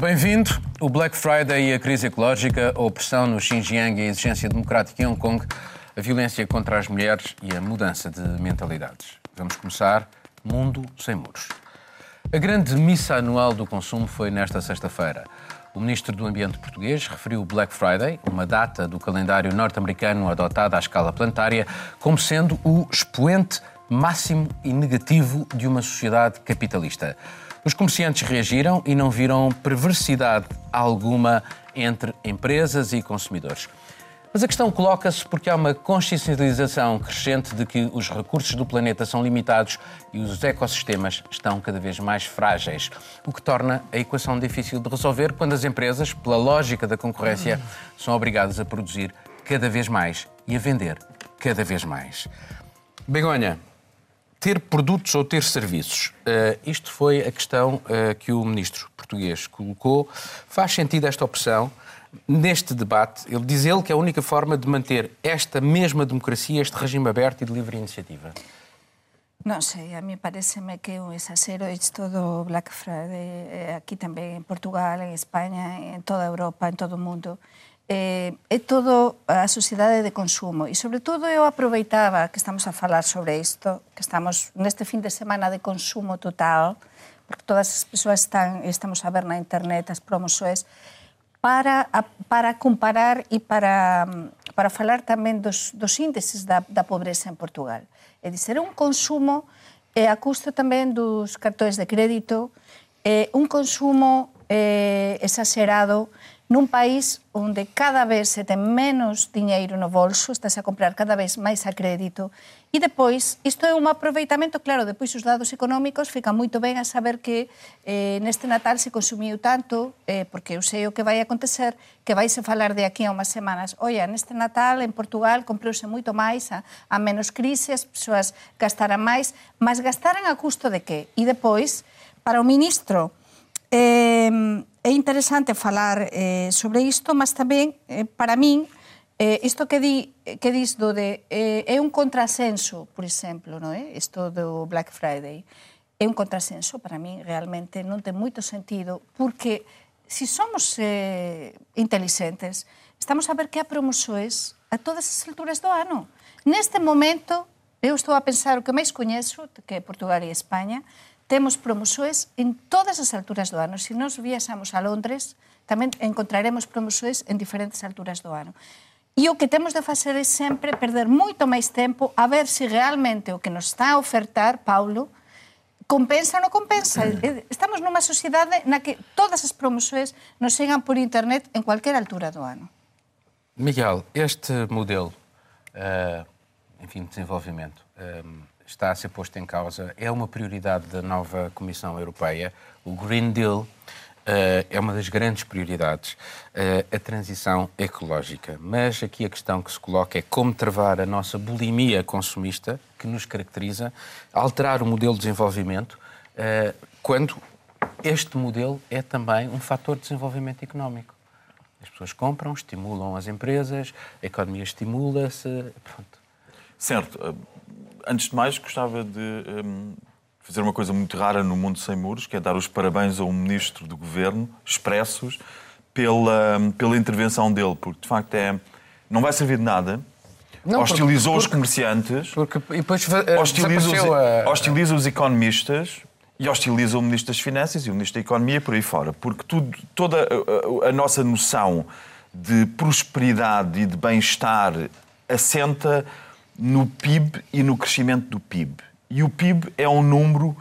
Bem-vindo. O Black Friday e a crise ecológica, a opressão no Xinjiang e a exigência democrática em Hong Kong, a violência contra as mulheres e a mudança de mentalidades. Vamos começar Mundo Sem Muros. A grande missa anual do consumo foi nesta sexta-feira. O ministro do Ambiente português referiu o Black Friday, uma data do calendário norte-americano adotada à escala planetária, como sendo o expoente máximo e negativo de uma sociedade capitalista. Os comerciantes reagiram e não viram perversidade alguma entre empresas e consumidores. Mas a questão coloca-se porque há uma consciencialização crescente de que os recursos do planeta são limitados e os ecossistemas estão cada vez mais frágeis, o que torna a equação difícil de resolver quando as empresas, pela lógica da concorrência, são obrigadas a produzir cada vez mais e a vender cada vez mais. Begonha, ter produtos ou ter serviços? Uh, isto foi a questão uh, que o ministro português colocou. Faz sentido esta opção? Neste debate, ele diz ele que é a única forma de manter esta mesma democracia, este regime aberto e de livre iniciativa. Non sei, a mí pareceme que é un exagero isto do Black Friday eh, aquí tamén en Portugal, en España, en toda Europa, en todo o mundo eh, é todo a sociedade de consumo e sobre todo eu aproveitaba que estamos a falar sobre isto, que estamos neste fin de semana de consumo total, porque todas as persoas están estamos a ver na internet as promoções para a, para comparar e para para falar tamén dos dos índices da da pobreza en Portugal. É dizer, un consumo eh, a custo tamén dos cartões de crédito, eh, un consumo eh, exagerado nun país onde cada vez se ten menos diñeiro no bolso, estás a comprar cada vez máis a crédito. E depois, isto é un aproveitamento, claro, depois os dados económicos fica moito ben a saber que eh, neste Natal se consumiu tanto, eh, porque eu sei o que vai acontecer, que vais a falar de aquí a unhas semanas. Oia, neste Natal en Portugal comprouse moito máis, a, a menos crise, as persoas gastaran máis, mas gastaran a custo de que? E depois, para o ministro, Eh, é interesante falar eh, sobre isto, mas tamén, eh, para min, eh, isto que, di, que dis do de... Eh, é un contrasenso, por exemplo, no, é? Isto do Black Friday. É un contrasenso, para min, realmente, non ten moito sentido, porque se si somos eh, inteligentes, estamos a ver que há promoções a todas as alturas do ano. Neste momento, eu estou a pensar o que máis coñezo, que é Portugal e España, temos promoções en todas as alturas do ano. Se nos viaxamos a Londres, tamén encontraremos promoções en diferentes alturas do ano. E o que temos de facer é sempre perder moito máis tempo a ver se realmente o que nos está a ofertar, Paulo, compensa ou non compensa. Estamos nunha sociedade na que todas as promoções nos chegan por internet en cualquier altura do ano. Miguel, este modelo, uh, enfim, de desenvolvimento, uh, está a ser posto em causa é uma prioridade da nova Comissão Europeia. O Green Deal uh, é uma das grandes prioridades, uh, a transição ecológica. Mas aqui a questão que se coloca é como travar a nossa bulimia consumista, que nos caracteriza, alterar o modelo de desenvolvimento, uh, quando este modelo é também um fator de desenvolvimento económico. As pessoas compram, estimulam as empresas, a economia estimula-se. Certo antes de mais, gostava de um, fazer uma coisa muito rara no mundo sem muros, que é dar os parabéns a um ministro do governo, expressos, pela, hum, pela intervenção dele, porque de facto é, não vai servir de nada. Não, hostilizou porque, os comerciantes, porque, e depois, uh, hostiliza, os, a... hostiliza os economistas e hostiliza o Ministro das Finanças e o Ministro da Economia por aí fora. Porque tudo, toda a, a nossa noção de prosperidade e de bem-estar assenta no PIB e no crescimento do PIB. E o PIB é um número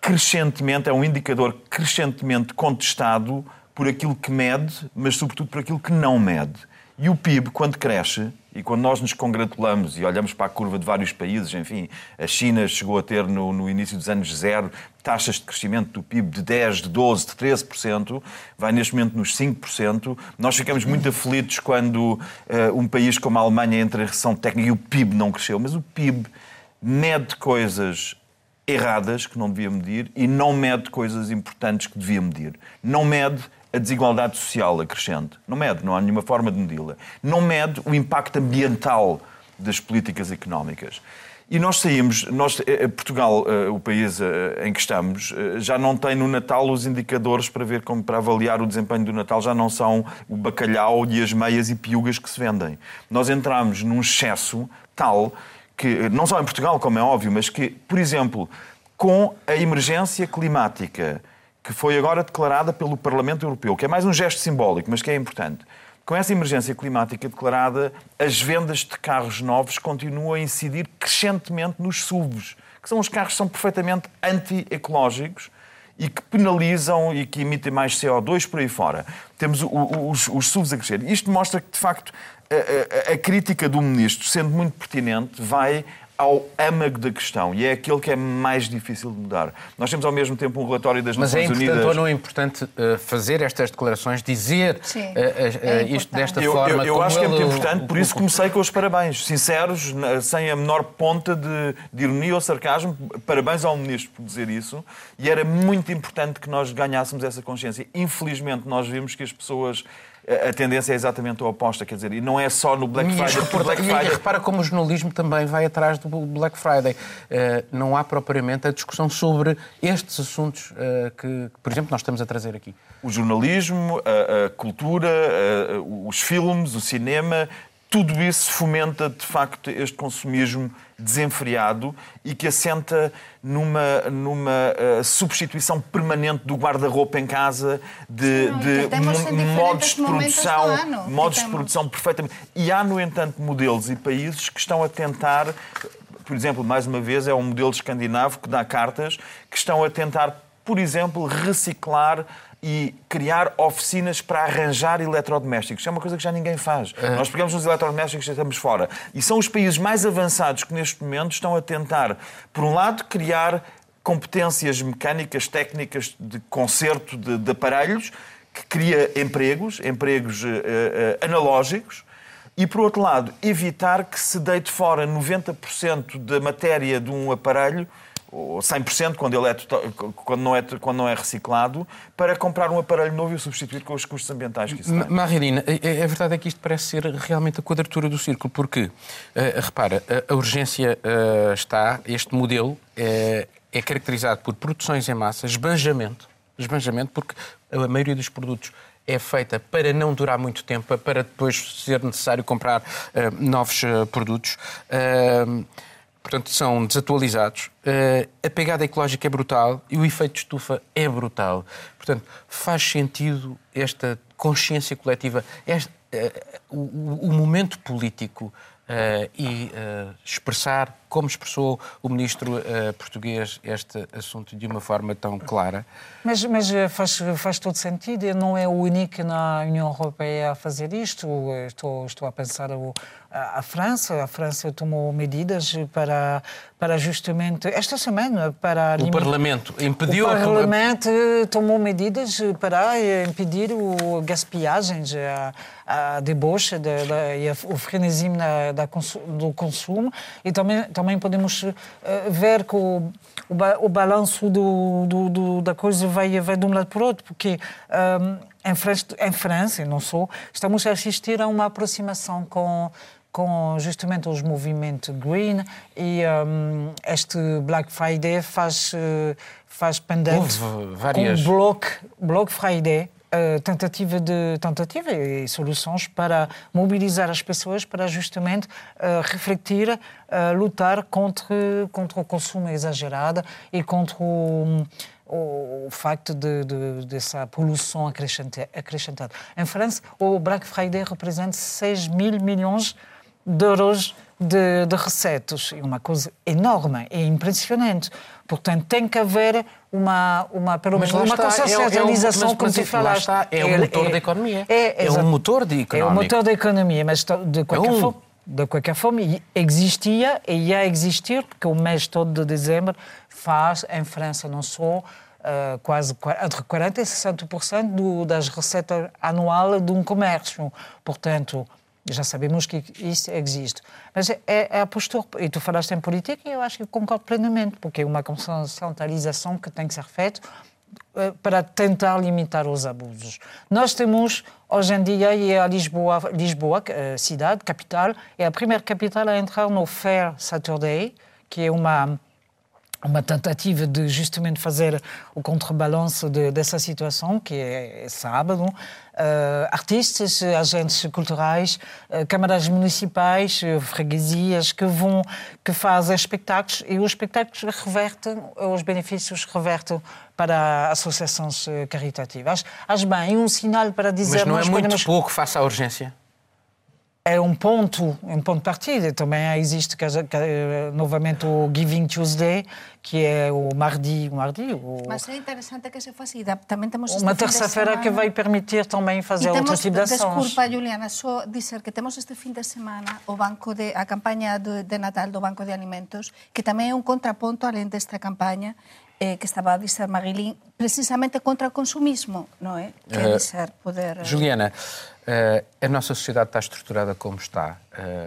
crescentemente, é um indicador crescentemente contestado por aquilo que mede, mas sobretudo por aquilo que não mede. E o PIB, quando cresce, e quando nós nos congratulamos e olhamos para a curva de vários países, enfim, a China chegou a ter no, no início dos anos zero taxas de crescimento do PIB de 10, de 12, de 13%, vai neste momento nos 5%. Nós ficamos muito aflitos quando uh, um país como a Alemanha entra em recessão técnica e o PIB não cresceu, mas o PIB mede coisas erradas que não devia medir e não mede coisas importantes que devia medir. Não mede a desigualdade social acrescente. Não mede, não há nenhuma forma de medi-la. Não mede o impacto ambiental das políticas económicas. E nós saímos, nós, eh, eh, Portugal, eh, o país em que estamos, já não tem no Natal os indicadores para ver como para avaliar o desempenho do Natal, já não são o bacalhau e as meias e piugas que se vendem. Nós entramos num excesso tal que, não só em Portugal, como é óbvio, mas que, por exemplo, com a emergência climática que foi agora declarada pelo Parlamento Europeu, que é mais um gesto simbólico, mas que é importante com essa emergência climática declarada, as vendas de carros novos continuam a incidir crescentemente nos SUVs, que são os carros que são perfeitamente anti-ecológicos e que penalizam e que emitem mais CO2 por aí fora. Temos os, os SUVs a crescer. Isto mostra que, de facto, a, a, a crítica do ministro, sendo muito pertinente, vai ao âmago da questão e é aquele que é mais difícil de mudar. Nós temos ao mesmo tempo um relatório das Mas Nações Unidas... Mas é importante ou não é importante uh, fazer estas declarações, dizer uh, uh, é isto desta eu, forma? Eu, eu acho que é muito importante, por isso comecei com os parabéns, sinceros, sem a menor ponta de, de ironia ou sarcasmo. Parabéns ao Ministro por dizer isso e era muito importante que nós ganhássemos essa consciência. Infelizmente, nós vimos que as pessoas a tendência é exatamente a oposta, quer dizer, e não é só no Black Friday. Reporta... Black Friday... E, repara como o jornalismo também vai atrás do Black Friday. Uh, não há propriamente a discussão sobre estes assuntos uh, que, por exemplo, nós estamos a trazer aqui. O jornalismo, a, a cultura, a, os filmes, o cinema, tudo isso fomenta, de facto, este consumismo desenfreado e que assenta numa, numa uh, substituição permanente do guarda-roupa em casa, de, de modos de produção, modos de produção perfeitamente. E há, no entanto, modelos e países que estão a tentar por exemplo, mais uma vez, é um modelo escandinavo que dá cartas, que estão a tentar, por exemplo, reciclar e criar oficinas para arranjar eletrodomésticos. É uma coisa que já ninguém faz. Uhum. Nós pegamos os eletrodomésticos e estamos fora. E são os países mais avançados que neste momento estão a tentar, por um lado, criar competências mecânicas, técnicas de conserto de, de aparelhos, que cria empregos, empregos uh, uh, analógicos, e, por outro lado, evitar que se deite fora 90% da matéria de um aparelho ou 100% quando, ele é, quando, não é, quando não é reciclado, para comprar um aparelho novo e o substituir com os custos ambientais que isso tem. Marilina, a, a verdade é que isto parece ser realmente a quadratura do círculo, porque, uh, repara, a, urgência uh, está, este modelo uh, é caracterizado por produções em massa, esbanjamento, esbanjamento, porque a maioria dos produtos é feita para não durar muito tempo, para depois ser necessário comprar novos produtos portanto, são desatualizados. Uh, a pegada ecológica é brutal e o efeito de estufa é brutal. Portanto, faz sentido esta consciência coletiva, este, uh, o, o, momento político uh, e expressar, como expressou o ministro português, este assunto de uma forma tão clara. Mas, mas faz, faz todo sentido. Não é o único na União Europeia a fazer isto. Estou, estou a pensar o a França. A França tomou medidas para, para justamente esta semana para o Parlamento impediu o Parlamento tomou medidas para impedir o gaspiagens, a, a deboche de, de, o frenesismo da, da, do consumo e também também podemos uh, ver que o, o, o balanço do, do, do, da coisa vai vai de um lado para o outro porque um, em França, em França, não sou, estamos a assistir a uma aproximação com com justamente os movimentos green e um, este Black Friday faz, uh, faz pendente várias... com Block, Block Friday, uh, tentativa de tentativa e soluções para mobilizar as pessoas para justamente uh, refletir, uh, lutar contra, contra o consumo exagerado e contra o, o, o facto de, de, dessa poluição acrescentada. Em França, o Black Friday representa 6 mil milhões de de euros de, de receitas. É uma coisa enorme, é impressionante. Portanto, tem que haver uma, uma pelo menos uma consciencialização, é, é, como tu falaste. Está, é, o motor é, da economia. É, é um motor de economia. É o motor da economia, mas de qualquer é um... forma de qualquer forma, existia e ia existir, porque o mês todo de dezembro faz, em França não só, uh, quase entre 40% e 60% do, das receitas anuais de um comércio. Portanto, já sabemos que isso existe. Mas é, é a postura. E tu falaste em política e eu acho que concordo plenamente, porque é uma centralização que tem que ser feita eh, para tentar limitar os abusos. Nós temos, hoje em dia, e a Lisboa, Lisboa, cidade, capital, é a primeira capital a entrar no Fair Saturday, que é uma uma tentativa de justamente fazer o contrabalanço de, dessa situação, que é, é sábado. Uh, artistas, agentes culturais, uh, câmaras municipais, uh, freguesias que vão, que fazem espetáculos e os espetáculos revertem, os benefícios revertem para associações caritativas. Acho bem, um sinal para dizer... Mas não é muito podemos... pouco face à urgência? É um ponto, um ponto de partida. Também existe novamente o Giving Tuesday, que é o mardi, o mardi. O... Mas é interessante que se faça. Também temos uma terça-feira que vai permitir também fazer outro tipo de ações. Desculpa, Juliana, só dizer que temos este fim de semana o banco de a campanha de, de Natal do Banco de Alimentos, que também é um contraponto além desta campanha eh, que estava a dizer Marilyn, precisamente contra o consumismo, não é? Que é dizer, poder... Uh, Juliana, uh, a nossa sociedade está estruturada como está.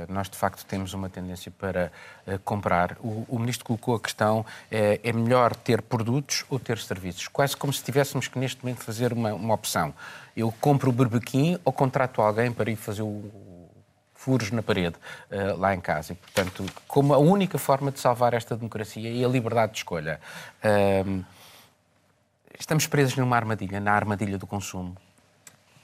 Nós, de facto, temos uma tendência para comprar. O, Ministro colocou a questão, é, é melhor ter produtos ou ter serviços? Quase como se tivéssemos que, neste momento, fazer uma, uma opção. Eu compro o berbequim ou contrato alguém para ir fazer o furos na parede uh, lá em casa. E, portanto, como a única forma de salvar esta democracia é a liberdade de escolha. Uh, estamos presos numa armadilha, na armadilha do consumo.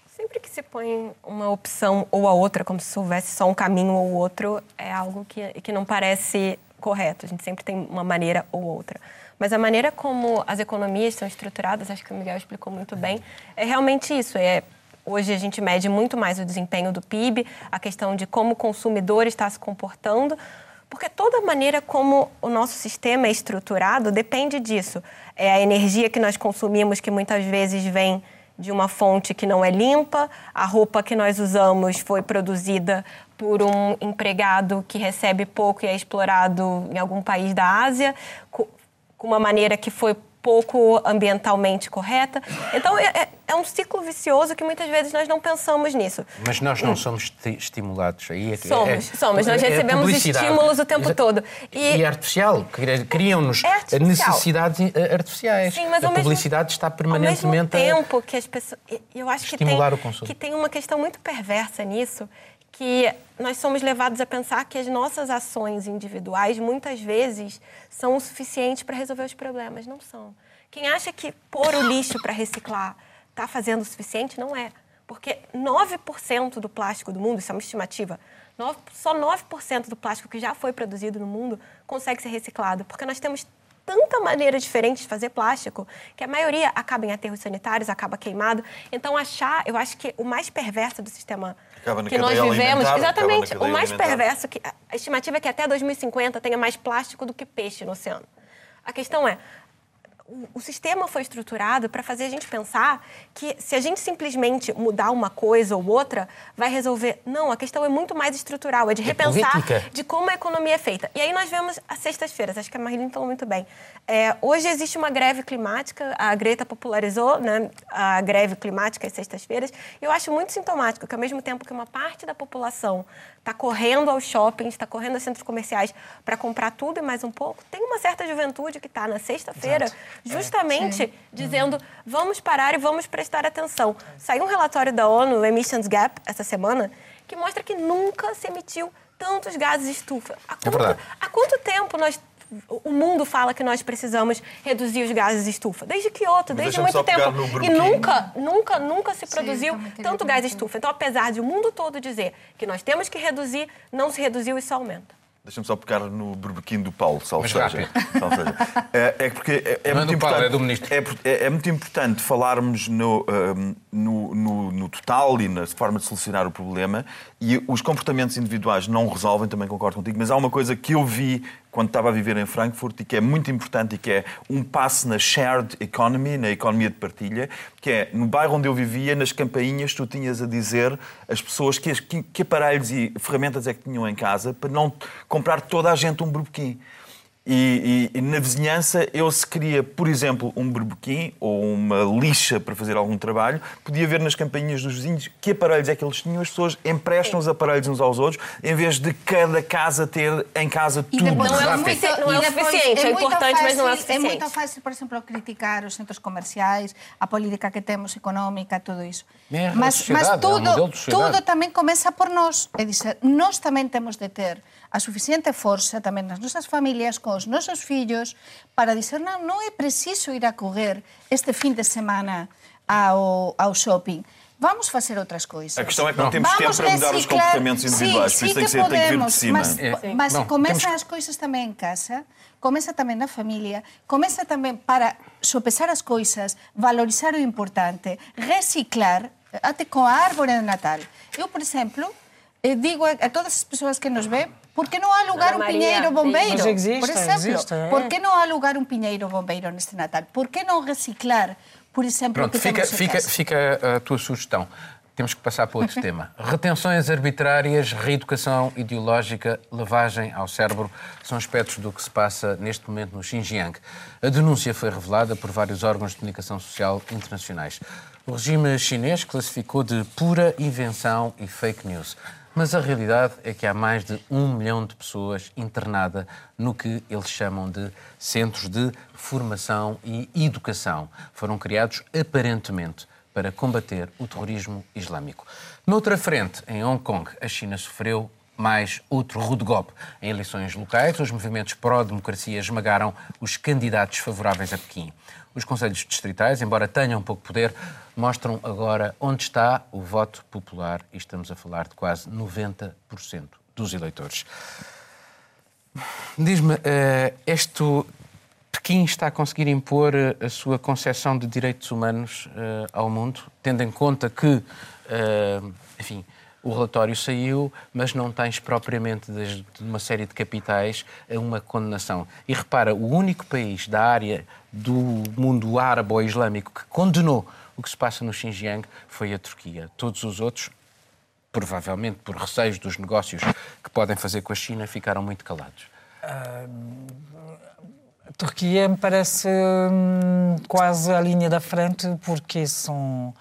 Sempre que se põe uma opção ou a outra, como se houvesse só um caminho ou outro, é algo que, que não parece correto. A gente sempre tem uma maneira ou outra. Mas a maneira como as economias são estruturadas, acho que o Miguel explicou muito bem, é realmente isso. É Hoje a gente mede muito mais o desempenho do PIB, a questão de como o consumidor está se comportando, porque toda a maneira como o nosso sistema é estruturado depende disso. É a energia que nós consumimos, que muitas vezes vem de uma fonte que não é limpa, a roupa que nós usamos foi produzida por um empregado que recebe pouco e é explorado em algum país da Ásia, com uma maneira que foi pouco ambientalmente correta. Então, é, é, é, um ciclo vicioso que muitas vezes nós não pensamos nisso. Mas nós não somos estimulados. Aí é, somos, é, somos. Nós é recebemos estímulos o tempo todo. E, e é artificial. Criam-nos é necessidades eh, artificiais. Sim, mas a publicidade mesmo, está permanentemente ao mesmo tempo que as pessoas... Eu acho que tem, que tem uma questão muito perversa nisso, que nós somos levados a pensar que as nossas ações individuais muitas vezes são o suficiente para resolver os problemas. Não são. Quem acha que pôr o lixo para reciclar está fazendo o suficiente, não é. Porque 9% do plástico do mundo, isso é uma estimativa, 9, só 9% do plástico que já foi produzido no mundo consegue ser reciclado. Porque nós temos tanta maneira diferente de fazer plástico que a maioria acaba em aterros sanitários, acaba queimado. Então, achar, eu acho que o mais perverso do sistema que nós vivemos, exatamente, o mais perverso, que a estimativa é que até 2050 tenha mais plástico do que peixe no oceano. A questão é, o sistema foi estruturado para fazer a gente pensar que se a gente simplesmente mudar uma coisa ou outra, vai resolver. Não, a questão é muito mais estrutural, é de é repensar é de como a economia é feita. E aí nós vemos as sextas-feiras, acho que a Marilyn falou muito bem. É, hoje existe uma greve climática, a Greta popularizou né, a greve climática às sextas-feiras, e eu acho muito sintomático que, ao mesmo tempo que uma parte da população está correndo aos shoppings, está correndo aos centros comerciais para comprar tudo e mais um pouco, tem uma certa juventude que está na sexta-feira justamente é, dizendo vamos parar e vamos prestar atenção. Saiu um relatório da ONU, o Emissions Gap, essa semana, que mostra que nunca se emitiu tantos gases de estufa. Há é quanto, é há quanto tempo nós o mundo fala que nós precisamos reduzir os gases de estufa. Desde Kyoto, desde muito tempo. E nunca, nunca, nunca se produziu Sim, tanto gás de estufa. Então, apesar de o mundo todo dizer que nós temos que reduzir, não se reduziu e isso aumenta. Deixa-me só pegar no berbequim do Paulo, salve seja. É, é porque é, é muito é importante. Paulo, é do ministro. É, é, é, muito importante falarmos no, um, no, no, no, total e na forma de solucionar o problema. E os comportamentos individuais não resolvem, também concordo contigo, mas há uma coisa que eu vi quando estava a viver em Frankfurt e que é muito importante e que é um passo na shared economy, na economia de partilha, que é no bairro onde eu vivia, nas campainhas, tu tinhas a dizer às pessoas que, que, que aparelhos e ferramentas é que tinham em casa para não comprar toda a gente um berbequim. E, e, e, na vizinhança, eu se queria, por exemplo, um berbequim ou uma lixa para fazer algum trabalho, podia ver nas campainhas dos vizinhos que aparelhos é que eles tinham. As pessoas emprestam os aparelhos uns aos outros, em vez de cada casa ter em casa tudo. Não é, muito, não é suficiente, é, é importante, fácil, mas não é suficiente. É muito fácil, por exemplo, criticar os centros comerciais, a política que temos económica, tudo isso. mas, mas tudo, tudo também começa por nós. É dizer, nós também temos de ter a suficiente força também nas nossas famílias, com os nossos filhos, para dizer não, não é preciso ir a correr este fim de semana ao, ao shopping. Vamos fazer outras coisas. A questão é que não temos Vamos tempo para mudar os comportamentos individuais, sim, por isso tem que, ser, tem que vir de cima. Mas, é. mas Bom, começa temos... as coisas também em casa, começa também na família, começa também para sopesar as coisas, valorizar o importante, reciclar, até com a árvore de Natal. Eu, por exemplo, eh, digo a todas as pessoas que nos vêem, por que não alugar um pinheiro bombeiro? Existe, por exemplo, existe, é. por que não alugar um pinheiro bombeiro neste Natal? Por que não reciclar por exemplo, Pronto, fica, fica, fica a tua sugestão. Temos que passar para outro tema. Retenções arbitrárias, reeducação ideológica, lavagem ao cérebro são aspectos do que se passa neste momento no Xinjiang. A denúncia foi revelada por vários órgãos de comunicação social internacionais. O regime chinês classificou de pura invenção e fake news. Mas a realidade é que há mais de um milhão de pessoas internadas no que eles chamam de centros de formação e educação. Foram criados aparentemente para combater o terrorismo islâmico. Noutra frente, em Hong Kong, a China sofreu mais outro rude golpe. Em eleições locais, os movimentos pró-democracia esmagaram os candidatos favoráveis a Pequim. Os conselhos distritais, embora tenham pouco poder, mostram agora onde está o voto popular e estamos a falar de quase 90% dos eleitores. Diz-me, uh, este Pequim está a conseguir impor eh, a sua concepção de direitos humanos uh, ao mundo, tendo em conta que, uh, enfim, o relatório saiu, mas não tens propriamente de uma série de capitais uma condenação. E repara, o único país da área do mundo árabe ou islâmico que condenou o que se passa no Xinjiang foi a Turquia. Todos os outros, provavelmente por receios dos negócios que podem fazer com a China, ficaram muito calados. a Turquia me parece hum, quase a linha da frente porque são,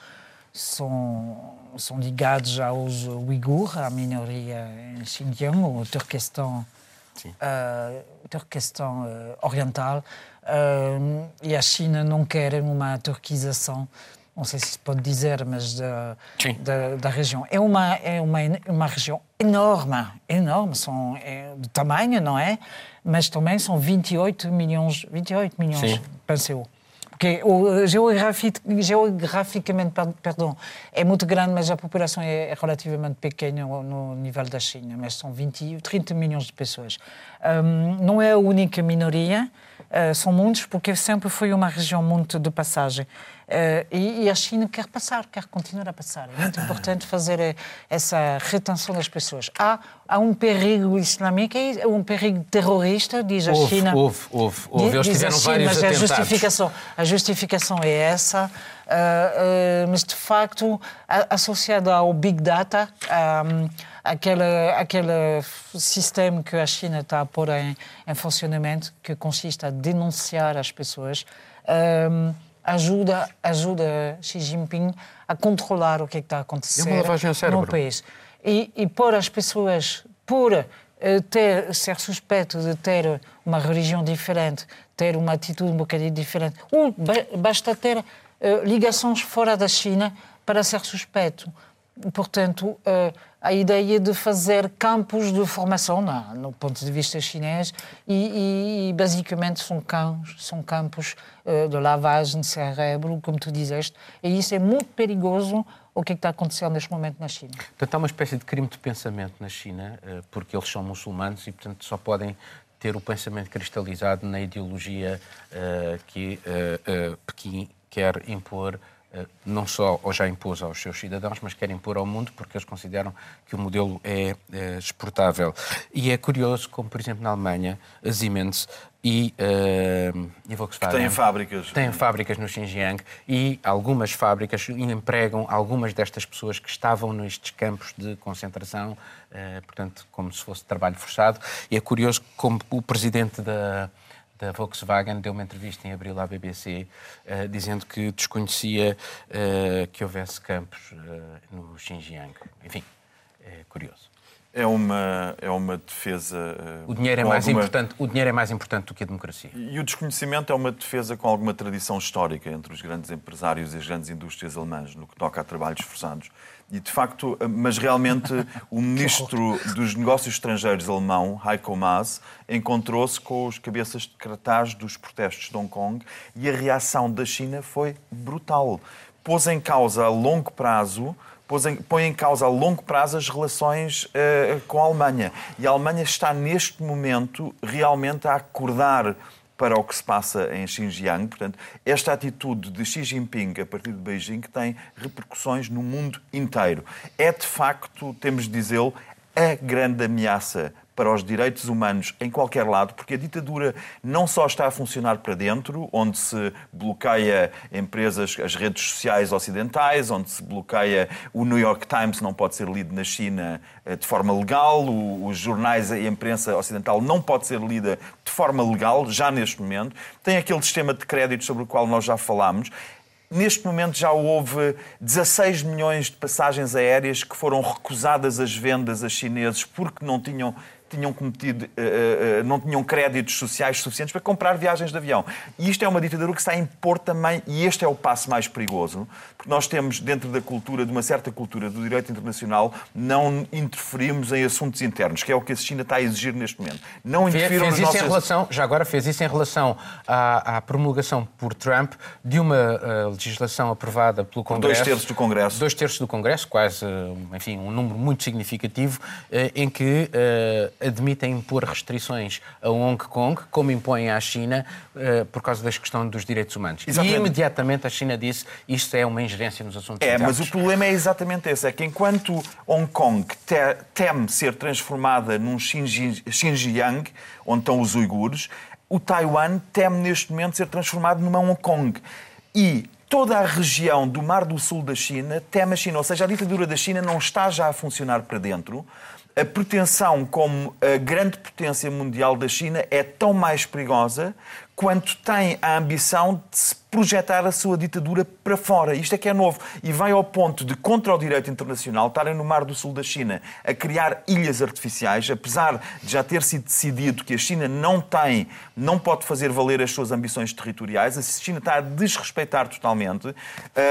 são são ligados aos uigur, a minoria em Xinjiang, o Turquestão, uh, Turquestão uh, Oriental, uh, e a China não quer uma turquização, não sei se se pode dizer, mas da, da, da, região. É uma, é uma, uma região enorme, enorme, são, é, de tamanho, não é? Mas também são 28 milhões, 28 milhões, penso eu porque o, geograficamente, perdão, é muito grande, mas a população é, relativamente pequena no nível da China, mas são 20, 30 milhões de pessoas. Um, não é a única minoria, uh, são muitos, porque sempre foi uma região muito de passagem. Uh, e, e, a China quer passar, quer continuar a passar. É muito importante fazer eh, essa retenção das pessoas. Há, há um perigo islâmico, um perigo terrorista, diz a houve, China. Houve, houve, houve. Eles tiveram China, vários mas atentados. A justificação, a justificação é essa. Uh, uh, mas, de facto, associada ao Big Data, um, aquele, aquele sistema que a China está a pôr em, em funcionamento, que consiste a denunciar as pessoas, um, ajuda, ajuda Xi Jinping a controlar o que, é que está a acontecer é no país. E, e por as pessoas, por uh, ter, ser suspeito de ter uma religião diferente, ter uma atitude um bocadinho diferente, ou basta ter uh, ligações fora da China para ser suspeito. Portanto, uh, a ideia de fazer campos de formação, no ponto de vista chinês, e, e, basicamente são campos, são campos uh, de lavagem de cérebro, como tu dizeste, e isso é muito perigoso o que, é que está acontecendo neste momento na China. Portanto, há uma espécie de crime de pensamento na China, uh, porque eles são muçulmanos e, portanto, só podem ter o pensamento cristalizado na ideologia uh, que Pequim quer impor não só ou já impôs aos seus cidadãos, mas quer impor ao mundo porque eles consideram que o modelo é, é exportável. E é curioso como, por exemplo, na Alemanha, a Siemens e, uh, e Volkswagen têm fábricas. têm fábricas no Xinjiang e algumas fábricas empregam algumas destas pessoas que estavam nestes campos de concentração, uh, portanto, como se fosse trabalho forçado. E é curioso como o presidente da da Volkswagen deu uma entrevista em abril à BBC uh, dizendo que desconhecia uh, que houvesse campos uh, no Xinjiang. Enfim, é curioso. É uma, é uma defesa. Eh, o dinheiro, é mais alguma... importante, o dinheiro é mais importante do que a democracia. E o desconhecimento é uma defesa com alguma tradição histórica entre os grandes empresários e as grandes indústrias alemãs, no que toca a trabalhos forçados. E de facto, eh, mas realmente o ministro dos Negócios Estrangeiros alemão, Heiko Maas, encontrou-se com os cabeças de cartaz dos protestos de Hong Kong e a reação da China foi brutal. Pôs em causa a longo prazo põe em causa a longo prazo as relações uh, com a Alemanha. E a Alemanha está, neste momento, realmente a acordar para o que se passa em Xinjiang. Portanto, esta atitude de Xi Jinping a partir de Beijing tem repercussões no mundo inteiro. É, de facto, temos de dizê-lo, a grande ameaça para os direitos humanos em qualquer lado, porque a ditadura não só está a funcionar para dentro, onde se bloqueia empresas, as redes sociais ocidentais, onde se bloqueia o New York Times, não pode ser lido na China eh, de forma legal, os jornais e a imprensa ocidental não pode ser lida de forma legal, já neste momento. Tem aquele sistema de crédito sobre o qual nós já falámos. Neste momento já houve 16 milhões de passagens aéreas que foram recusadas as vendas a chineses porque não tinham tinham cometido, uh, uh, não tinham créditos sociais suficientes para comprar viagens de avião. E isto é uma ditadura que está a impor também, e este é o passo mais perigoso, porque nós temos, dentro da cultura, de uma certa cultura do direito internacional, não interferimos em assuntos internos, que é o que a China está a exigir neste momento. Não interfiram fez, fez isso nossas... em relação, Já agora fez isso em relação à, à promulgação por Trump de uma uh, legislação aprovada pelo Congresso. Dois terços do Congresso. Dois terços do Congresso, quase, enfim, um número muito significativo, em que admitem impor restrições a Hong Kong, como impõem à China, uh, por causa da questão dos direitos humanos. Exatamente. E imediatamente a China disse isto é uma ingerência nos assuntos É, internos. mas o problema é exatamente esse, é que enquanto Hong Kong te, teme ser transformada num Xinjiang, onde estão os uigures, o Taiwan teme neste momento ser transformado numa Hong Kong. E toda a região do Mar do Sul da China teme a China. Ou seja, a ditadura da China não está já a funcionar para dentro, a pretensão como a grande potência mundial da China é tão mais perigosa quanto tem a ambição de se projetar a sua ditadura para fora. Isto é que é novo. E vai ao ponto de, contra o direito internacional, estarem no Mar do Sul da China a criar ilhas artificiais, apesar de já ter sido decidido que a China não tem, não pode fazer valer as suas ambições territoriais, a China está a desrespeitar totalmente. Uh,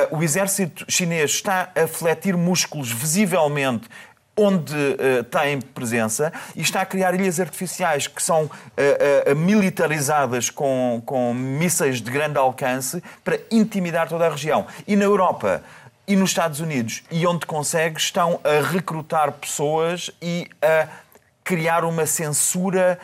o exército chinês está a fletir músculos visivelmente onde uh, tem presença e está a criar ilhas artificiais que são uh, uh, militarizadas com, com mísseis de grande alcance para intimidar toda a região. E na Europa e nos Estados Unidos, e onde consegue, estão a recrutar pessoas e a criar uma censura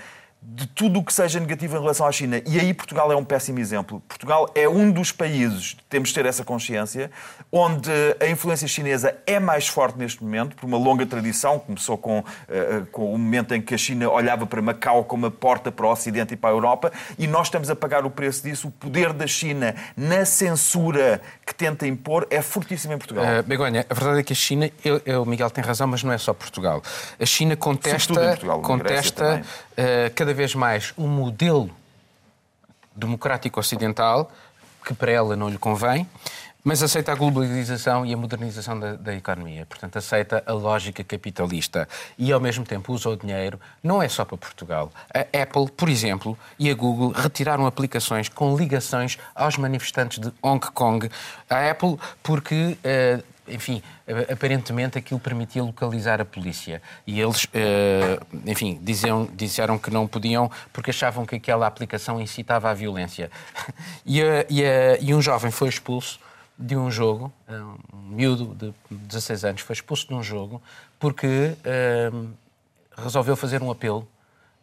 de tudo o que seja negativo em relação à China. E aí Portugal é um péssimo exemplo. Portugal é um dos países, temos de ter essa consciência, onde a influência chinesa é mais forte neste momento, por uma longa tradição. Começou com, uh, com o momento em que a China olhava para Macau como uma porta para o Ocidente e para a Europa, e nós estamos a pagar o preço disso. O poder da China na censura que tenta impor é fortíssimo em Portugal. Uh, Begonha, a verdade é que a China, eu, eu, o Miguel tem razão, mas não é só Portugal. A China contesta, Portugal, contesta uh, cada vez mais um modelo democrático ocidental que para ela não lhe convém, mas aceita a globalização e a modernização da, da, economia. Portanto, aceita a lógica capitalista e, ao mesmo tempo, usa o dinheiro não é só para Portugal. A Apple, por exemplo, e a Google retiraram aplicações com ligações aos manifestantes de Hong Kong. A Apple, porque. Uh, enfim, aparentemente aquilo permitia localizar a polícia. E eles, eh, enfim, diziam, disseram que não podiam porque achavam que aquela aplicação incitava à violência. E, e, e um jovem foi expulso de um jogo, eh, um miúdo de 16 anos, foi expulso de um jogo porque um, eh, resolveu fazer um apelo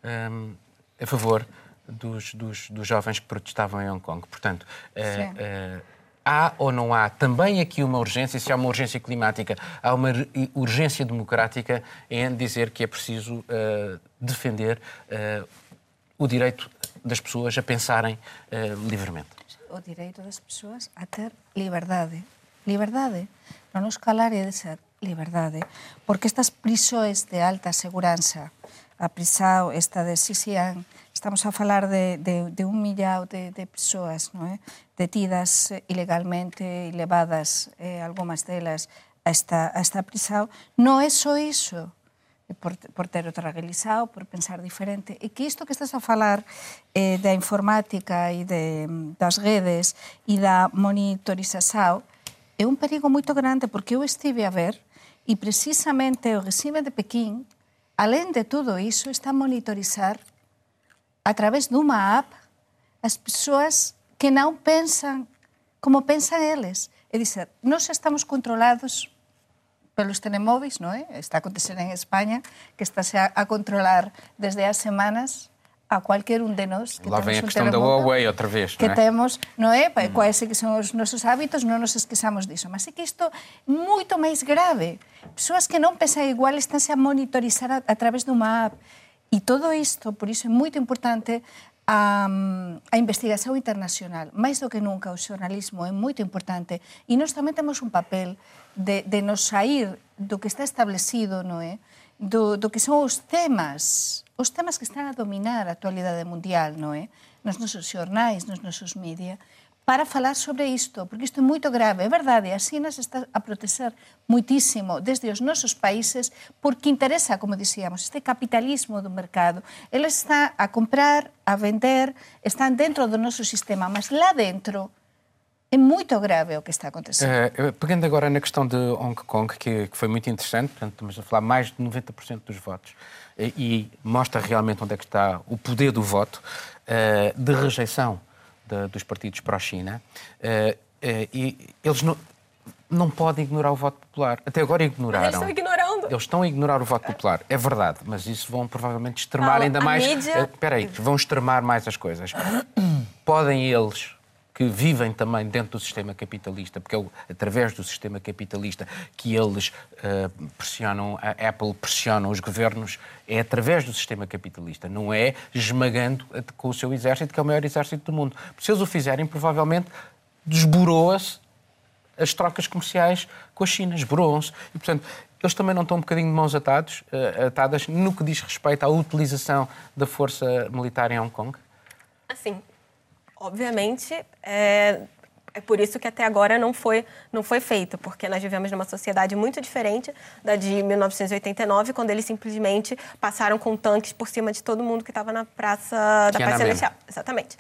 um, a favor dos, dos, dos, jovens que protestavam em Hong Kong. Portanto, uh, uh, há ou não há também aqui uma urgência, se há uma urgência climática, há uma urgência democrática em dizer que é preciso uh, defender o direito das pessoas a pensarem livremente. o direito das persoas a ter liberdade. Liberdade, non nos de ser liberdade, porque estas prisões de alta seguranza, a prisão esta de Sisian, estamos a falar de, de, de un millao de, de persoas non é? detidas ilegalmente e levadas, eh, algunhas delas, a esta, a esta prisão, non é só iso, Eh, por, por ter outra tragaguilizado, por pensar diferente, e que isto que estás a falar eh, da informática e de, mm, das redes e da monitorização é un perigo moito grande, porque eu estive a ver e precisamente o regime de Pequín, além de tudo iso, está a monitorizar a través dunha app as persoas que non pensan como pensan eles. É dizer, nós estamos controlados pelos telemóveis, non é? Eh? Está a acontecer en España, que estáse a, a controlar desde as semanas a cualquier un de nós que Lá vem a questão da Huawei outra vez, que não é? temos, não é? Eh? Hum. Mm. Quais que son os nosos hábitos, non nos esquezamos diso. Mas é que isto é muito máis grave. Pessoas que non pensan igual estánse a monitorizar a, a través uma app. E todo isto, por iso é muito importante a, a investigación internacional. Máis do que nunca o xornalismo é moito importante e nós tamén temos un papel de, de nos sair do que está establecido, non é? Do, do que son os temas, os temas que están a dominar a actualidade mundial, non é? Nos nosos xornais, nos nosos media. Para falar sobre isto, porque isto é moito grave. É verdade, a China se está a proteger muitísimo desde os nosos países porque interesa, como dizíamos, este capitalismo do mercado. Ela está a comprar, a vender, están dentro do nosso sistema, mas lá dentro é muito grave o que está acontecendo. Uh, pegando agora na questão de Hong Kong, que, que foi muito interessante, portanto, estamos a falar mais de 90% dos votos, e, eh, e, mostra realmente onde é que está o poder do voto, uh, de rejeição de, dos partidos pró-China, uh, uh, e eles não, não podem ignorar o voto popular. Até agora ignoraram. Mas eles estão ignorando. Eles estão a ignorar o voto popular, é verdade, mas isso vão provavelmente extremar ainda mais. Mídia... Espera aí, vão extremar mais as coisas. podem eles que vivem também dentro do sistema capitalista, porque é através do sistema capitalista que eles uh, pressionam, a Apple pressiona os governos, é através do sistema capitalista, não é esmagando com o seu exército, que é o maior exército do mundo. Se eles o fizerem, provavelmente desboroa-se as trocas comerciais com a China, esboroam-se. E, portanto, eles também não estão um bocadinho de mãos atados, uh, atadas no que diz respeito à utilização da força militar em Hong Kong? Assim, obviamente, é, é por isso que até agora não foi, não foi feito, porque nós vivemos numa sociedade muito diferente da de 1989, quando eles simplesmente passaram com tanques por cima de todo mundo que estava na Praça da Paz Celestial. Exatamente.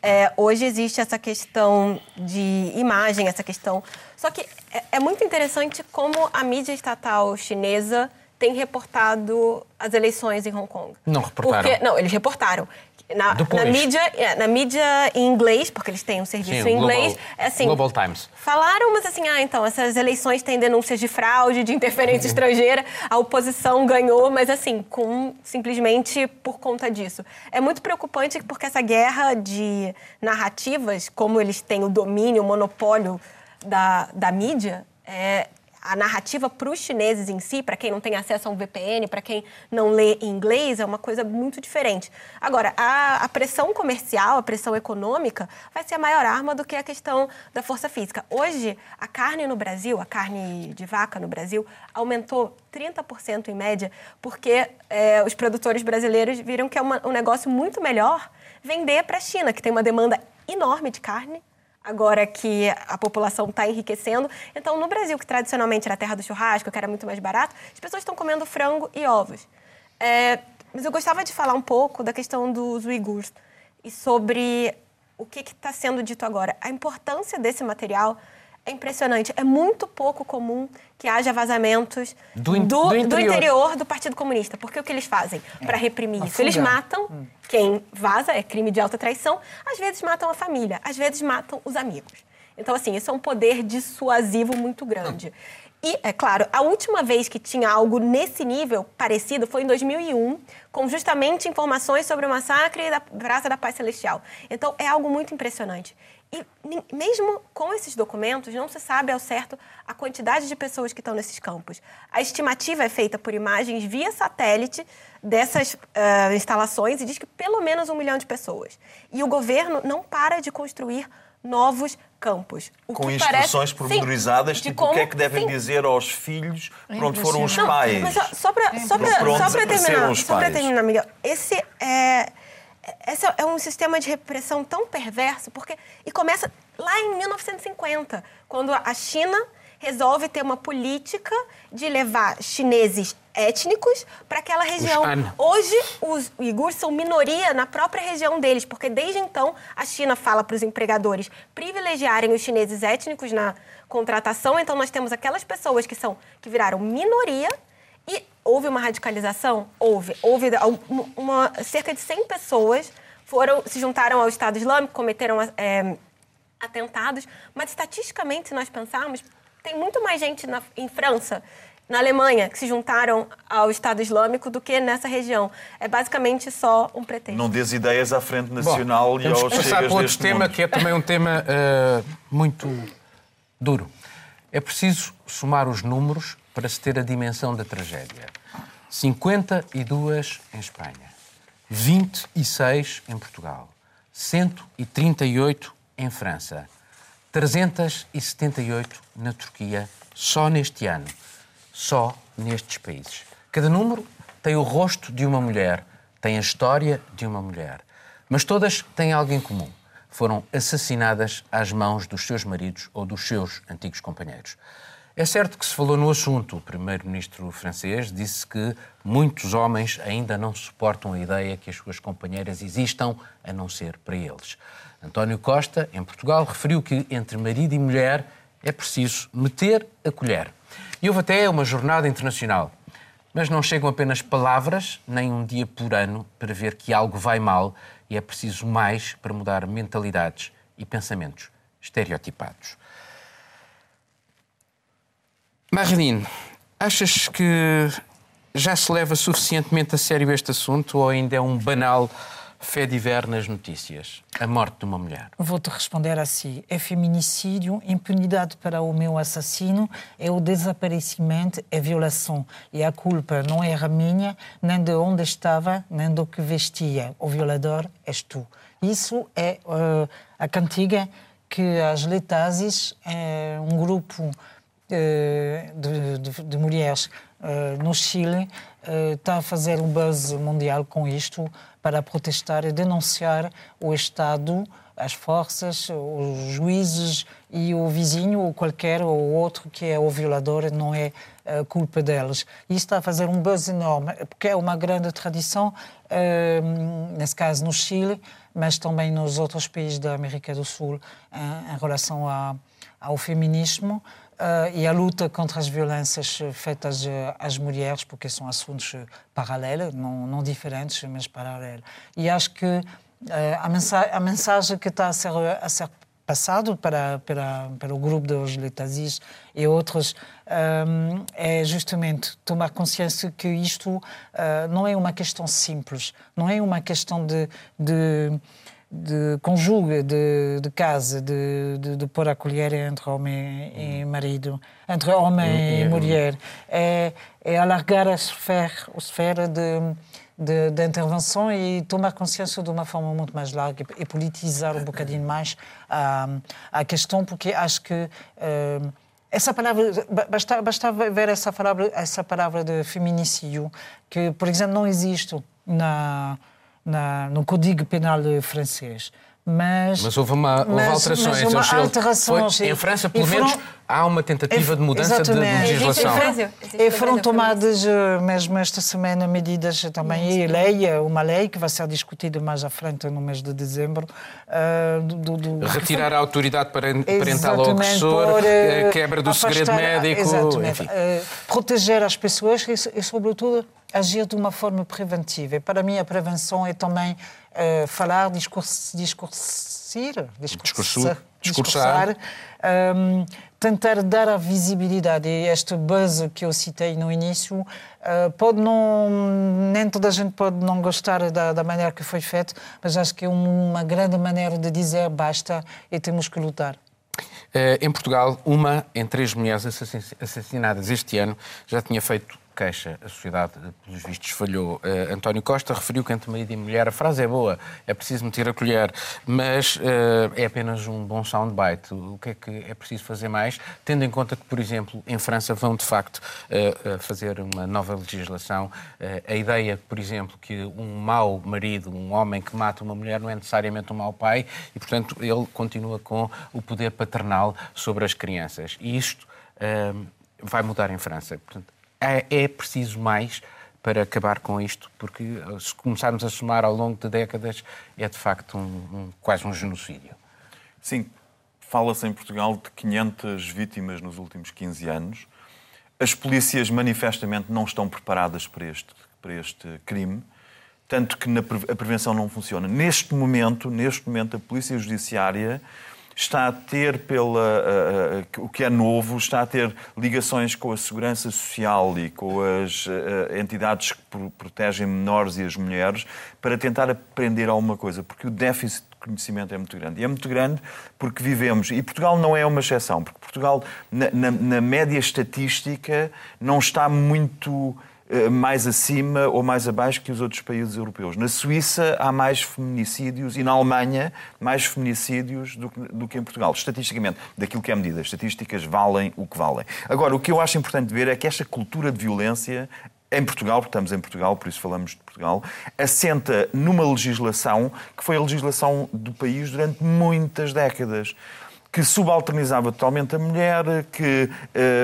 É, hoje existe essa questão de imagem, essa questão. Só que é, é muito interessante como a mídia estatal chinesa tem reportado as eleições em Hong Kong. Não reportaram. Porque, não, eles reportaram. Na, na, mídia, é, na mídia em inglês, porque eles têm um serviço Sim, em inglês, Global, é assim. Global Times. Falaram, mas assim, ah, então, essas eleições têm denúncias de fraude, de interferência estrangeira, a oposição ganhou, mas assim, com simplesmente por conta disso. É muito preocupante porque essa guerra de narrativas, como eles têm o domínio, o monopólio da, da mídia, é, a narrativa para os chineses em si, para quem não tem acesso a um VPN, para quem não lê inglês, é uma coisa muito diferente. Agora, a, a, pressão comercial, a pressão econômica, vai ser a maior arma do que a questão da força física. Hoje, a carne no Brasil, a carne de vaca no Brasil, aumentou 30% em média, porque é, os produtores brasileiros viram que é uma, um negócio muito melhor vender para a China, que tem uma demanda enorme de carne agora que a população está enriquecendo. Então, no Brasil, que tradicionalmente era a terra do churrasco, que era muito mais barato, as pessoas estão comendo frango e ovos. É, mas eu gostava de falar um pouco da questão dos uigurs e sobre o que está sendo dito agora. A importância desse material é impressionante. É muito pouco comum que haja vazamentos do, in, do, do, interior. do interior. do Partido Comunista. Porque o que eles fazem é, para reprimir isso? Eles matam hum. quem vaza, é crime de alta traição. Às vezes matam a família, às vezes matam os amigos. Então, assim, isso é um poder dissuasivo muito grande. E, é claro, a última vez que tinha algo nesse nível parecido foi em 2001, com justamente informações sobre o massacre da Praça da Paz Celestial. Então, é algo muito impressionante. E mesmo com esses documentos, não se sabe ao certo a quantidade de pessoas que estão nesses campos. A estimativa é feita por imagens via satélite dessas uh, instalações e diz que pelo menos um milhão de pessoas. E o governo não para de construir novos campos. O com instruções parece, pormenorizadas, sim, tipo como, o que é que devem sim. dizer aos filhos para onde foram os pais. Não, mas só para só só terminar, só para terminar, Miguel, esse é esse é um sistema de repressão tão perverso, porque e começa lá em 1950, quando a China resolve ter uma política de levar chineses étnicos para aquela região. Hoje, os uigures são minoria na própria região deles, porque desde então a China fala para os empregadores privilegiarem os chineses étnicos na contratação. Então, nós temos aquelas pessoas que são que viraram minoria e houve uma radicalização? Houve. Houve uma, cerca de 100 pessoas foram se juntaram ao Estado Islâmico, cometeram é, atentados, mas estatisticamente, se nós pensarmos, tem muito mais gente na, em França na Alemanha que se juntaram ao Estado Islâmico do que nessa região. É basicamente só um pretexto. Não des ideias à frente nacional Bom, e aos chegas passar para outro tema mundo. que é também um tema uh, muito duro. É preciso somar os números para se ter a dimensão da tragédia. 52 em Espanha, 26 em Portugal, 138 em França, 378 na Turquia, só neste ano só nestes países. Cada número tem o rosto de uma mulher, tem a história de uma mulher. Mas todas têm algo em comum. Foram assassinadas às mãos dos seus maridos ou dos seus antigos companheiros. É certo que se falou no assunto. O primeiro-ministro francês disse que muitos homens ainda não suportam a ideia que as suas companheiras existam a não ser para eles. António Costa, em Portugal, referiu que entre marido e mulher é preciso meter a colher. E houve até uma jornada internacional. Mas não chegam apenas palavras, nem um dia por ano, para ver que algo vai mal e é preciso mais para mudar mentalidades e pensamentos estereotipados. Marilyn, achas que já se leva suficientemente a sério este assunto ou ainda é um banal fé diver nas notícias? A morte de uma mulher. Vou-te responder assim. É feminicídio, impunidade para o meu assassino, é o desaparecimento, é violação. E a culpa não era minha, nem de onde estava, nem do que vestia. O violador és tu. Isso é uh, a cantiga que as Letazes, é um grupo uh, de, de, de, mulheres uh, no Chile, está a fazer um buzz mundial com isto para protestar e denunciar o Estado, as forças, os juízes e o vizinho ou qualquer ou outro que é o violador não é uh, culpa deles. E está a fazer um buzz enorme, porque é uma grande tradição, uh, nesse caso no Chile, mas também nos outros países da América do Sul, uh, em relação a, ao feminismo. Uh, e a luta contra as violências feitas uh, às mulheres, porque são assuntos uh, paralelos, não, não, diferentes, mas paralelos. E acho que uh, a, mensagem, a, mensagem, que está a ser, a ser passado para, para, para o grupo dos letazis e outros é justamente tomar consciência que isto não é uma questão simples, não é uma questão de, de de conjuga, de, de casa, de, de, de, pôr a colher entre homem e marido, entre homem e mulher. É, é alargar a esfera, a esfera de, de, de, intervenção e tomar consciência de uma forma muito mais larga e politizar um bocadinho mais a, a questão, porque acho que uh, essa palavra, basta, basta ver essa palavra, essa palavra de feminicídio, que, por exemplo, não existe na na, no Código Penal francês. Mas, mas houve, uma, houve mas, alterações. Mas uma alteração, foi, em França, pelo foram, menos, há uma tentativa de mudança de, de legislação. E foram tomadas, eh, mesmo esta semana, medidas também, e lei, eh, uma lei que vai ser discutida mais à frente, no mês de dezembro. Uh, do, do, Retirar a autoridade parental ao agressor, por, quebra do afastar, segredo médico. Enfim. Uh, proteger as pessoas e, e, sobretudo, agir de uma forma preventiva. E para mim, a prevenção é também uh, falar, discursir, discursir, discursar, discursar um, ehm, tentar dar a visibilidade. E este buzz que eu citei no início, uh, pode não, nem toda a gente pode não gostar da, da maneira que foi feito, mas acho que é uma grande maneira de dizer basta e temos que lutar. Uh, em Portugal, uma em três mulheres assassinadas este ano já tinha feito queixa, a sociedade, pelos vistos, falhou. Uh, António Costa referiu que entre marido e mulher a frase é boa, é preciso meter a colher, mas uh, é apenas um bom soundbite. O que é que é preciso fazer mais, tendo em conta que, por exemplo, em França vão de facto uh, fazer uma nova legislação. a ideia, por exemplo, que um mau marido, um homem que mata uma mulher, não é necessariamente um mau pai e, portanto, ele continua com o poder paternal sobre as crianças. E isto vai mudar em França. Portanto, é, é preciso mais para acabar com isto, porque se começarmos a somar ao longo de décadas, é de facto um, um, quase um genocídio. Sim, fala-se em Portugal de 500 vítimas nos últimos 15 anos. As polícias manifestamente não estão preparadas para este, para este crime, tanto que a prevenção não funciona. Neste momento, neste momento, a Polícia Judiciária está a ter, pela, uh, uh, o que é novo, está a ter ligações com a segurança social e com as uh, entidades que protegem menores e as mulheres para tentar aprender alguma coisa, porque o déficit de conhecimento é muito grande. E é muito grande porque vivemos, e Portugal não é uma exceção, porque Portugal, na, na, na média estatística, não está muito mais acima ou mais abaixo que os outros países europeus. Na Suíça há mais feminicídios e na Alemanha mais feminicídios do que, do que em Portugal. Estatisticamente, daquilo que é medida. As estatísticas valem o que valem. Agora, o que eu acho importante ver é que esta cultura de violência em Portugal, porque estamos em Portugal, por isso falamos de Portugal, assenta numa legislação que foi a legislação do país durante muitas décadas que subalternizava totalmente a mulher, que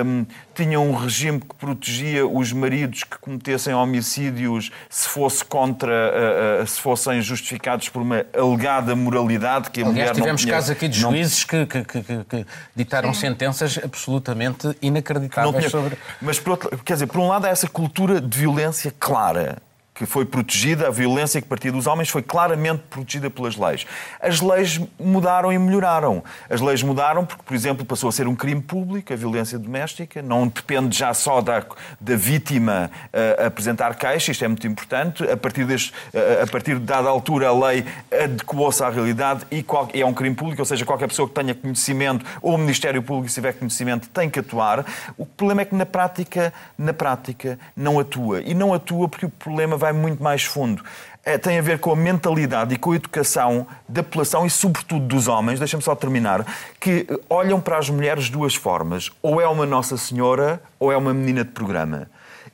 um, tinha um regime que protegia os maridos que cometessem homicídios se fosse contra, uh, uh, se fossem justificados por uma alegada moralidade que a Aliás, mulher tivemos tinha, casos aqui de juízes não... que, que, que, que, ditaram Sim. sentenças absolutamente inacreditáveis tinha... sobre... Mas, por outro... quer dizer, por um lado há essa cultura de violência clara que foi protegida, a violência que partia dos homens foi claramente protegida pelas leis. As leis mudaram e melhoraram. As leis mudaram porque, por exemplo, passou a ser um crime público, a violência doméstica, não depende já só da, da vítima uh, apresentar queixa, isto é muito importante. A partir, deste, uh, a partir de dada altura, a lei adequou-se à realidade e, qual, é um crime público, ou seja, qualquer pessoa que tenha conhecimento ou o Ministério Público, se tiver conhecimento, tem que atuar. O problema é que na prática, na prática, não atua. E não atua porque o problema vai vai muito mais fundo. É, tem a ver com a mentalidade e com a educação da população e, sobretudo, dos homens, deixa-me só terminar, que olham para as mulheres de duas formas. Ou é uma Nossa Senhora ou é uma menina de programa.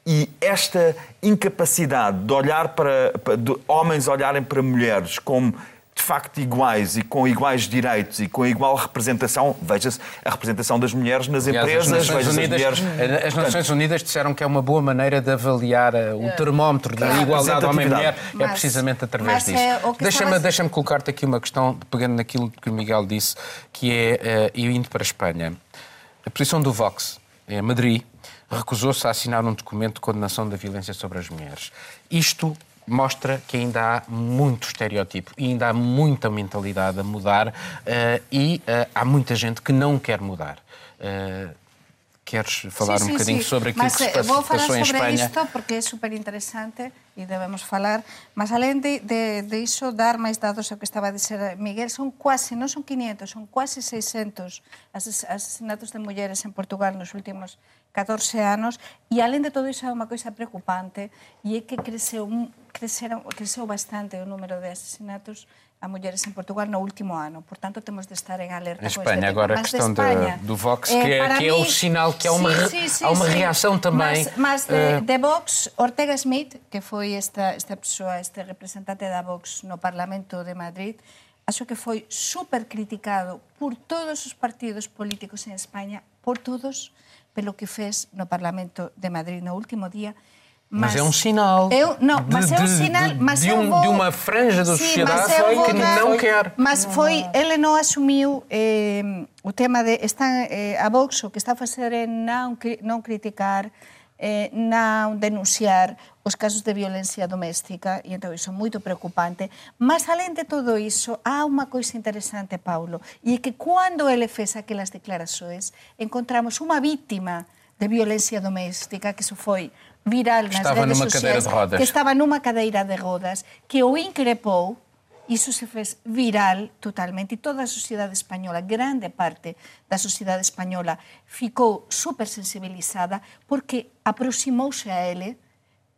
E esta incapacidade de olhar para, de homens olharem para mulheres como facto iguais e com iguais direitos e com igual representação, veja-se a representação das mulheres nas Aliás, empresas, veja-se as mulheres... As Nações Unidas disseram que é uma boa maneira de avaliar eh, o termómetro da igualdade homem-mulher é precisamente através disso. É Deixa-me deixa colocar-te aqui uma questão, pegando naquilo que o Miguel disse, que é, uh, indo para a Espanha, a posição do Vox em Madrid recusou-se a assinar um documento de condenação da violência sobre as mulheres. Isto mostra que ainda há muito estereótipo e ainda há muita mentalidade a mudar uh, e uh, há muita gente que não quer mudar. Uh, queres falar um bocadinho sobre aquilo mas, que se passa, vou falar sobre isto porque é super interessante e debemos falar, mas além de, de, de iso, dar máis dados ao que estaba a dizer Miguel, son quase, non son 500, son quase 600 asesinatos de mulleres en Portugal nos últimos 14 anos e além de todo iso é unha coisa preocupante e é que creceu, creceu, creceu bastante o número de asesinatos a mulleres en Portugal no último ano. Por tanto, temos de estar en alerta em Espanha, agora a questão do Vox, que, é, que, é, o sinal que há uma, sí, sí, há uma reação também. Mas, mas de, uh... de Vox, Ortega Smith, que foi esta, esta pessoa, este representante da Vox no Parlamento de Madrid, acho que foi super criticado por todos os partidos políticos en España, por todos, pelo que fez no Parlamento de Madrid no último día. Mas, mas é um sinal. Eu, não, de, mas é um sinal. De, mas de, um, vou, de uma franja da sociedade que dar, não quer. Mas foi, ele não assumiu eh, o tema de. Está, eh, a Vox o que está a fazer é não, não criticar eh, denunciar os casos de violência doméstica e então iso é moito preocupante. Mas além de todo iso, há unha coisa interesante, Paulo, e é que cando ele fez aquelas declarações, encontramos unha vítima de violencia doméstica, que iso foi viral nas estava redes sociais, que estaba numa cadeira de rodas, que o increpou Iso se fez viral totalmente e toda a sociedade española, grande parte da sociedade española ficou super sensibilizada porque aproximouse a ele,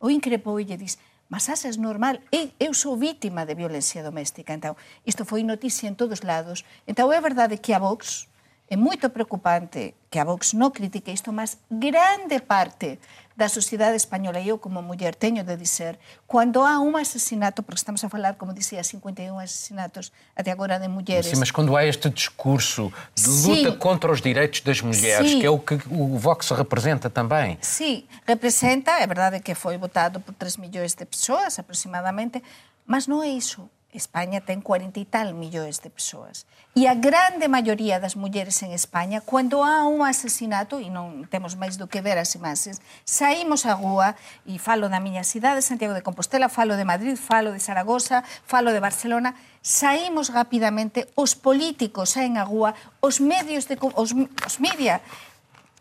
o increpou e lle diz mas asa é normal, e eu sou vítima de violencia doméstica. Então, isto foi noticia en todos lados. Então, é verdade que a Vox, É moito preocupante que a Vox non critique isto, mas grande parte da sociedade española, eu como muller teño de dizer, quando há um assassinato, porque estamos a falar, como dizia, 51 assassinatos até agora de mulheres... Sim, mas quando há este discurso de luta Sim. contra os direitos das mulheres, Sim. que é o que o Vox representa também... Sim, representa, é verdade que foi votado por 3 milhões de pessoas, aproximadamente, mas não é isso. España ten 40 e tal millóns de persoas. E a grande maioría das mulleres en España, cando há un asesinato, e non temos máis do que ver as imaxes, saímos á rúa, e falo da miña cidade, Santiago de Compostela, falo de Madrid, falo de Zaragoza, falo de Barcelona, saímos rapidamente, os políticos saen á rúa, os medios de, os, os media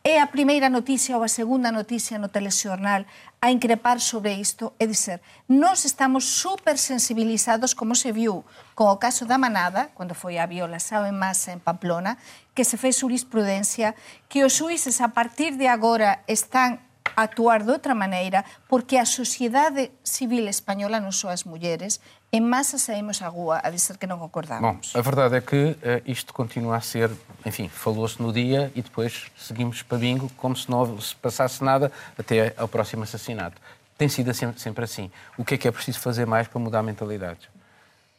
é a primeira noticia ou a segunda noticia no telexornal a increpar sobre isto? E dizer nós estamos supersensibilizados como se viu con o caso da manada cando foi a viola sao en masa en Pamplona que se fez jurisprudencia que os xuíces a partir de agora están a actuar de outra maneira porque a sociedade civil española non só as mulleres em massa saímos à rua a dizer que não concordamos. Bom, a verdade é que uh, isto continua a ser, enfim, falou-se no dia e depois seguimos para bingo como se não se passasse nada até ao próximo assassinato. Tem sido sempre, sempre assim. O que é que é preciso fazer mais para mudar a mentalidade?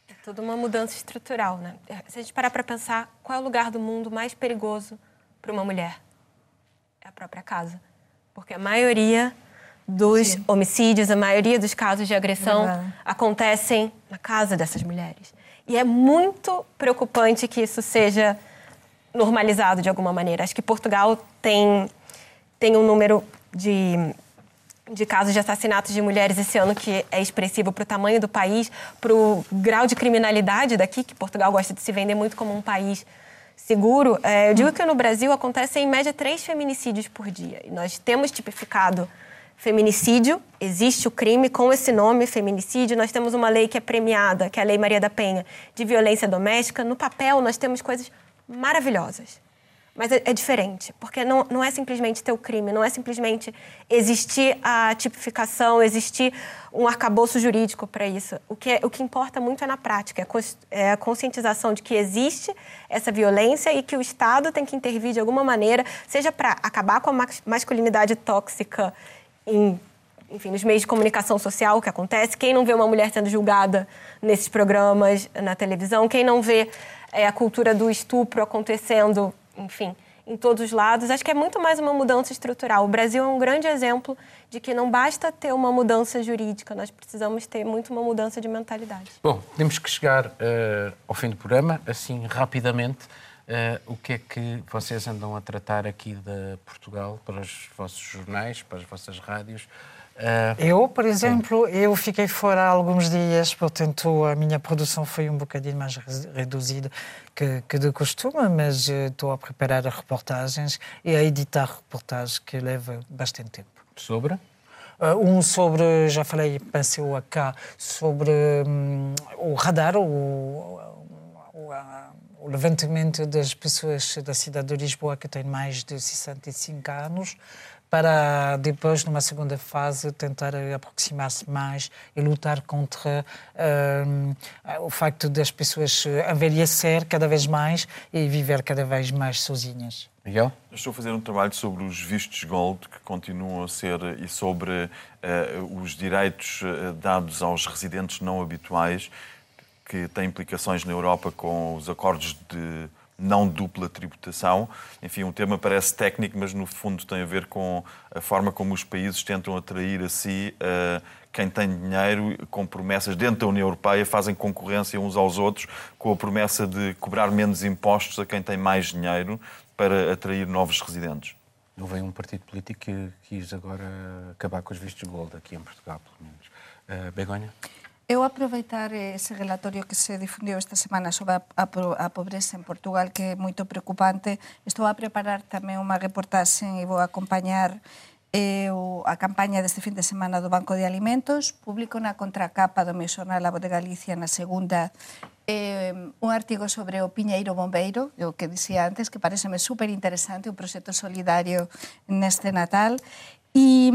É toda uma mudança estrutural, né? Se a gente parar para pensar, qual é o lugar do mundo mais perigoso para uma mulher? É a própria casa. Porque a maioria dos Sim. homicídios, a maioria dos casos de agressão Verdade. acontecem na casa dessas mulheres. E é muito preocupante que isso seja normalizado de alguma maneira. Acho que Portugal tem, tem um número de, de casos de assassinatos de mulheres esse ano que é expressivo para o tamanho do país, para o grau de criminalidade daqui, que Portugal gosta de se vender muito como um país seguro. É, eu digo que no Brasil acontecem em média três feminicídios por dia. E nós temos tipificado feminicídio, existe o crime com esse nome, feminicídio. Nós temos uma lei que é premiada, que é a Lei Maria da Penha, de violência doméstica. No papel, nós temos coisas maravilhosas. Mas é, é diferente, porque não, não é simplesmente ter o crime, não é simplesmente existir a tipificação, existir um arcabouço jurídico para isso. O que, é, o que importa muito é na prática, é, é a conscientização de que existe essa violência e que o Estado tem que intervir de alguma maneira, seja para acabar com a masculinidade tóxica em, enfim, nos meios de comunicação social o que acontece. Quem não vê uma mulher sendo julgada nesses programas na televisão, quem não vê é, a cultura do estupro acontecendo, enfim, em todos os lados. Acho que é muito mais uma mudança estrutural. O Brasil é um grande exemplo de que não basta ter uma mudança jurídica, nós precisamos ter muito uma mudança de mentalidade. Bom, temos que chegar uh, ao fim do programa, assim, rapidamente. Uh, o que é que vocês andam a tratar aqui de Portugal para os vossos jornais, para as vossas rádios? Uh, eu, por exemplo, sim. eu fiquei fora alguns dias, portanto a minha produção foi um bocadinho mais reduzida que, que de costume, mas uh, estou a preparar reportagens e a editar reportagens que leva bastante tempo. Sobre? um sobre, já falei, pensei cá, sobre um, o radar, o, o, a, o levantamento das pessoas da cidade de Lisboa que têm mais de 65 anos, para depois, numa segunda fase, tentar aproximar-se mais e lutar contra uh, o facto das pessoas envelhecer cada vez mais e viver cada vez mais sozinhas. Miguel? Estou a fazer um trabalho sobre os vistos gold que continuam a ser e sobre uh, os direitos uh, dados aos residentes não habituais que tem implicações na Europa com os acordos de não dupla tributação. Enfim, um tema parece técnico, mas no fundo tem a ver com a forma como os países tentam atrair a si uh, quem tem dinheiro com promessas dentro da União Europeia, fazem concorrência uns aos outros com a promessa de cobrar menos impostos a quem tem mais dinheiro para atrair novos residentes. Não vem um partido político que quis agora acabar com os vistos gold aqui em Portugal, pelo menos. Uh, Begonha? Eu aproveitar ese relatorio que se difundiu esta semana sobre a, a, a pobreza en Portugal, que é moito preocupante. Estou a preparar tamén unha reportaxe e vou acompañar eh, o, a campaña deste fin de semana do Banco de Alimentos. Publico na contracapa do meu xornal A Voz de Galicia na segunda eh, un artigo sobre o Piñeiro Bombeiro, o que dixía antes, que pareceme super interesante, un proxecto solidario neste Natal, E,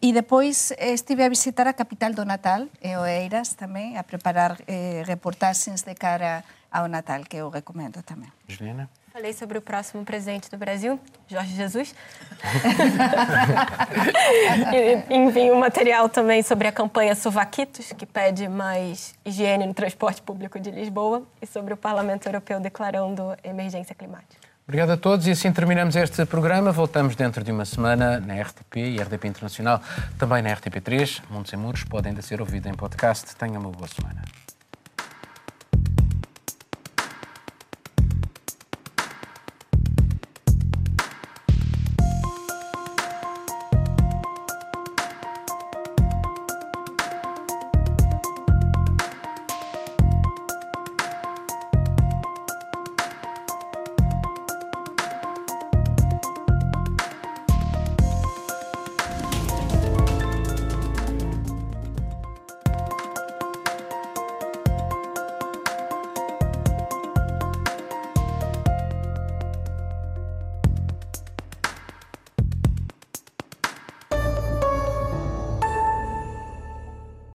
e depois estive a visitar a capital do Natal, e Oeiras tamén, a preparar eh, reportaxes de cara ao Natal, que eu recomendo tamén. Juliana? Falei sobre o próximo presidente do Brasil, Jorge Jesus. Envio um material também sobre a campanha Suvaquitos, que pede mais higiene no transporte público de Lisboa, e sobre o Parlamento Europeu declarando emergência climática. Obrigado a todos e assim terminamos este programa. Voltamos dentro de uma semana na RTP e RTP Internacional, também na RTP3. Mundo Sem Muros pode ainda ser ouvido em podcast. Tenha uma boa semana.